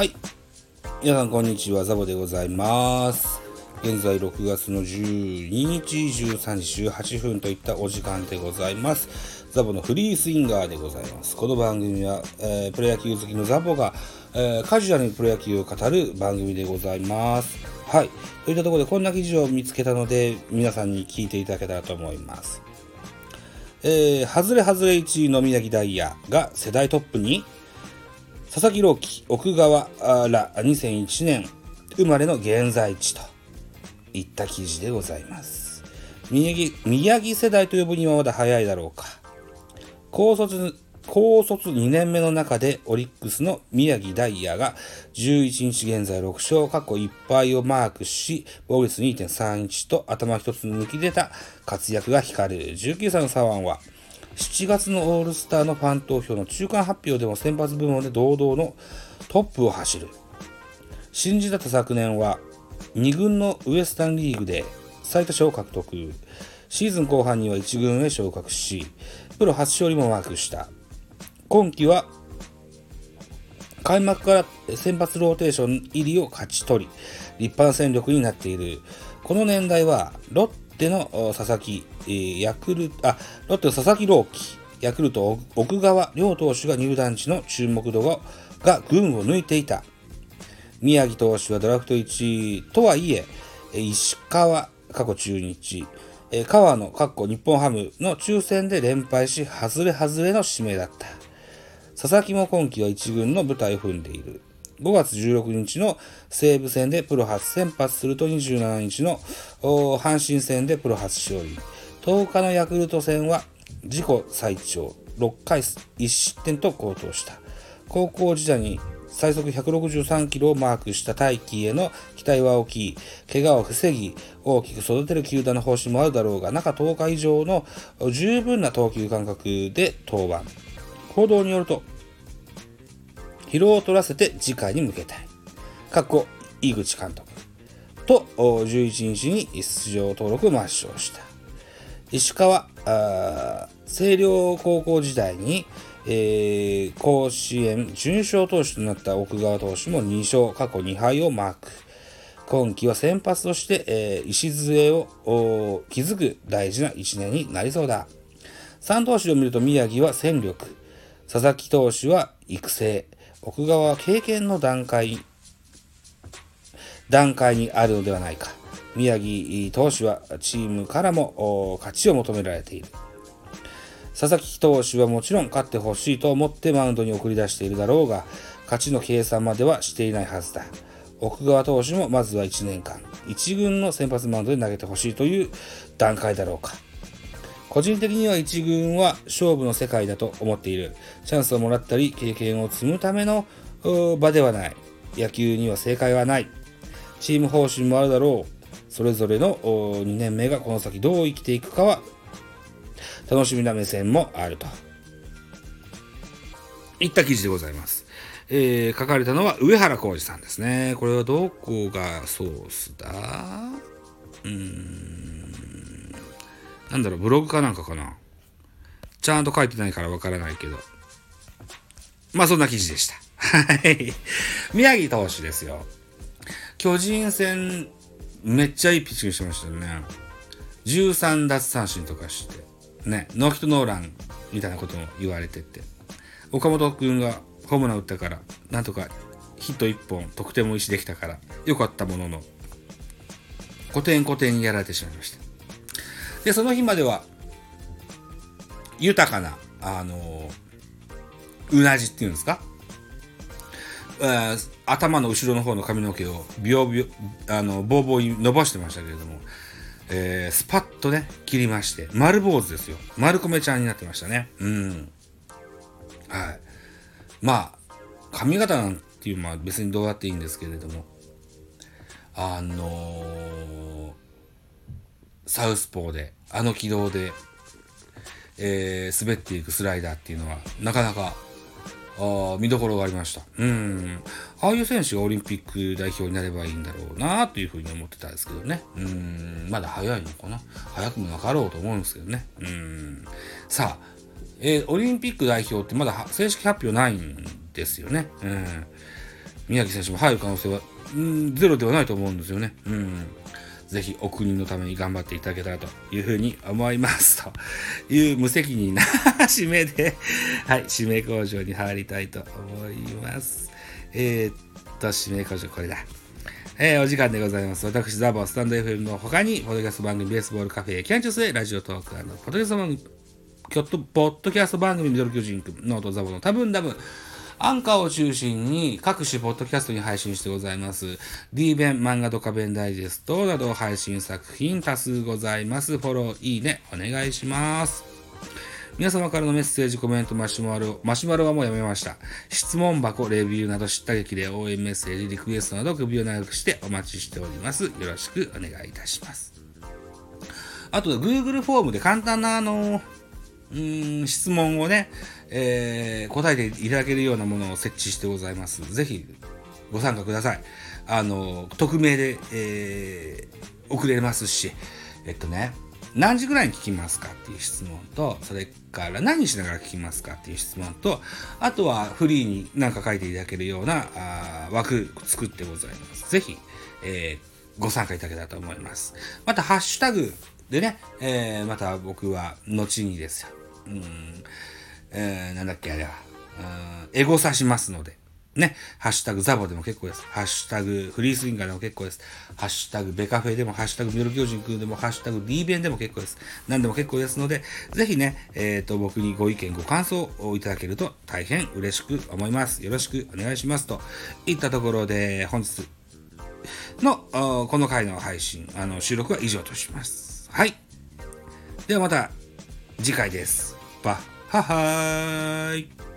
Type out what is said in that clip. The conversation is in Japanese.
はい。皆さん、こんにちは。ザボでございます。現在、6月の12日、13時18分といったお時間でございます。ザボのフリースインガーでございます。この番組は、えープロ野球好きのザボが、えーカジュアルにプロ野球を語る番組でございます。はい。といったところで、こんな記事を見つけたので、皆さんに聞いていただけたらと思います。えー、外れ外れ1位の宮城ダイヤが世代トップに、佐々木朗希、奥川ら2001年生まれの現在地といった記事でございます。宮城宮城世代と呼ぶにはまだ早いだろうか。高卒高卒2年目の中でオリックスの宮城ダイヤが11日現在6勝過去1敗をマークし防御率2.31と頭一つ抜き出た活躍が光る19歳の左腕は7月のオールスターのファン投票の中間発表でも先発部門で堂々のトップを走る新人だった昨年は2軍のウエスタンリーグで最多勝を獲得シーズン後半には1軍へ昇格しプロ初勝利もマークした。今季は開幕から先発ローテーション入りを勝ち取り。立派な戦力になっている。この年代はロッテの佐々木、ヤクルトあロッテの佐々木朗希ヤクルト奥川両投手が入団時の注目度がが群を抜いていた宮城投手はドラフト1位とはいえ、石川、過去中日、えー川野、過去日本ハムの抽選で連敗し、外れ外れの指名だった。佐々木も今季は1軍の舞台を踏んでいる。5月16日の西武戦でプロ初先発すると27日の阪神戦でプロ初勝利。10日のヤクルト戦は自己最長6回1失点と好投した。高校時代に最速163キロをマークした大輝への期待は大きい。怪我を防ぎ、大きく育てる球団の方針もあるだろうが、中10日以上の十分な投球間隔で登板。報道によると、疲労を取らせて次回に向けたい。かっこ、井口監督。と、11日に出場登録抹消した。石川、星稜高校時代に、えー甲子園準勝投手となった奥川投手も2勝、過去2敗をマーク。今季は先発として、えー礎を築く大事な1年になりそうだ。3投手を見ると宮城は戦力、佐々木投手は育成、奥川は経験の段階段階にあるのではないか。宮城投手はチームからも勝ちを求められている。佐々木投手はもちろん勝ってほしいと思ってマウンドに送り出しているだろうが、勝ちの計算まではしていないはずだ。奥川投手もまずは1年間、1軍の先発マウンドで投げてほしいという段階だろうか。個人的には1軍は勝負の世界だと思っている。チャンスをもらったり、経験を積むための場ではない。野球には正解はない。チーム方針もあるだろう。それぞれの2年目がこの先どう生きていくかは楽しみな目線もあると。いった記事でございます。えー書かれたのは上原浩二さんですね。これはどこがソースだ？うーん。なんだろう、ブログかなんかかな。ちゃんと書いてないからわからないけど。まあそんな記事でした。はい。宮城投手ですよ。巨人戦、めっちゃいいピッチングしてましたよね。13奪三振とかして、ね、ノーヒットノーランみたいなことも言われてて、岡本君がホームラン打ったから、なんとかヒット1本、得点も意識できたから、良かったものの、古典古典にやられてしまいました。で、その日までは、豊かな、あの、うなじっていうんですか？えー頭の後ろの方の髪の毛をビヨビヨあのボーボーに伸ばしてましたけれども、えースパッとね切りまして丸坊主ですよ。丸米ちゃんになってましたね。うん。はい。まあ髪型なんていうのは別にどうやっていいんですけれどもあのーサウスポーであの軌道で、えー滑っていくスライダーっていうのはなかなかあ見どころがありました。うん。ああいう選手がオリンピック代表になればいいんだろうなというふうに思ってたんですけどね。うん。まだ早いのかな早くもなかろうと思うんですけどね。うん。さあ、えーオリンピック代表ってまだ正式発表ないんですよね。うん。宮城選手も入る可能性は、うん、ゼロではないと思うんですよね。うん。ぜひお国のために頑張っていただけたらというふうに思います。という無責任な締めで、はい、指名工場に入りたいと思います。えー、っと、指名工場これだ。えー、お時間でございます。私、ザボスタンド FM の他に、ポッドキャスト番組、ベースボールカフェ、キャンチュスでラジオトーク、ポッドキャスト番組、ポッドキャスト番組、ミドル巨人くん、ノートザボの多分多分、アンカーを中心に各種ポッドキャストに配信してございます。D 弁、漫画ドカベンダイジェストなど配信作品多数ございます。フォロー、いいね、お願いします。皆様からのメッセージ、コメント、マシュマロ、マシュマロはもうやめました。質問箱、レビューなど叱咤激励、応援メッセージ、リクエストなど首を長くしてお待ちしております。よろしくお願いいたします。あと、Google フォームで簡単なあの、うん質問をね、えー、答えていただけるようなものを設置してございます。ぜひご参加ください。あの、匿名で、えー、送れますし、えっとね、何時ぐらいに聞きますかっていう質問と、それから何しながら聞きますかっていう質問と、あとはフリーに何か書いていただけるようなあ枠作ってございます。ぜひ、えー、ご参加いただけたらと思います。また、ハッシュタグでね、えー、また僕は後にですよ。うん、えー、なんだっけ、あれは、エゴサしますので、ね、ハッシュタグザボでも結構です。ハッシュタグフリースインガーでも結構です。ハッシュタグベカフェでも、ハッシュタグミドル巨人くんでも、ハッシュタグ D 弁でも結構です。何でも結構ですので、ぜひね、えっ、ー、と、僕にご意見、ご感想をいただけると大変嬉しく思います。よろしくお願いします。といったところで、本日の、この回の配信、あの、収録は以上とします。はい。ではまた次回です。バッははーい。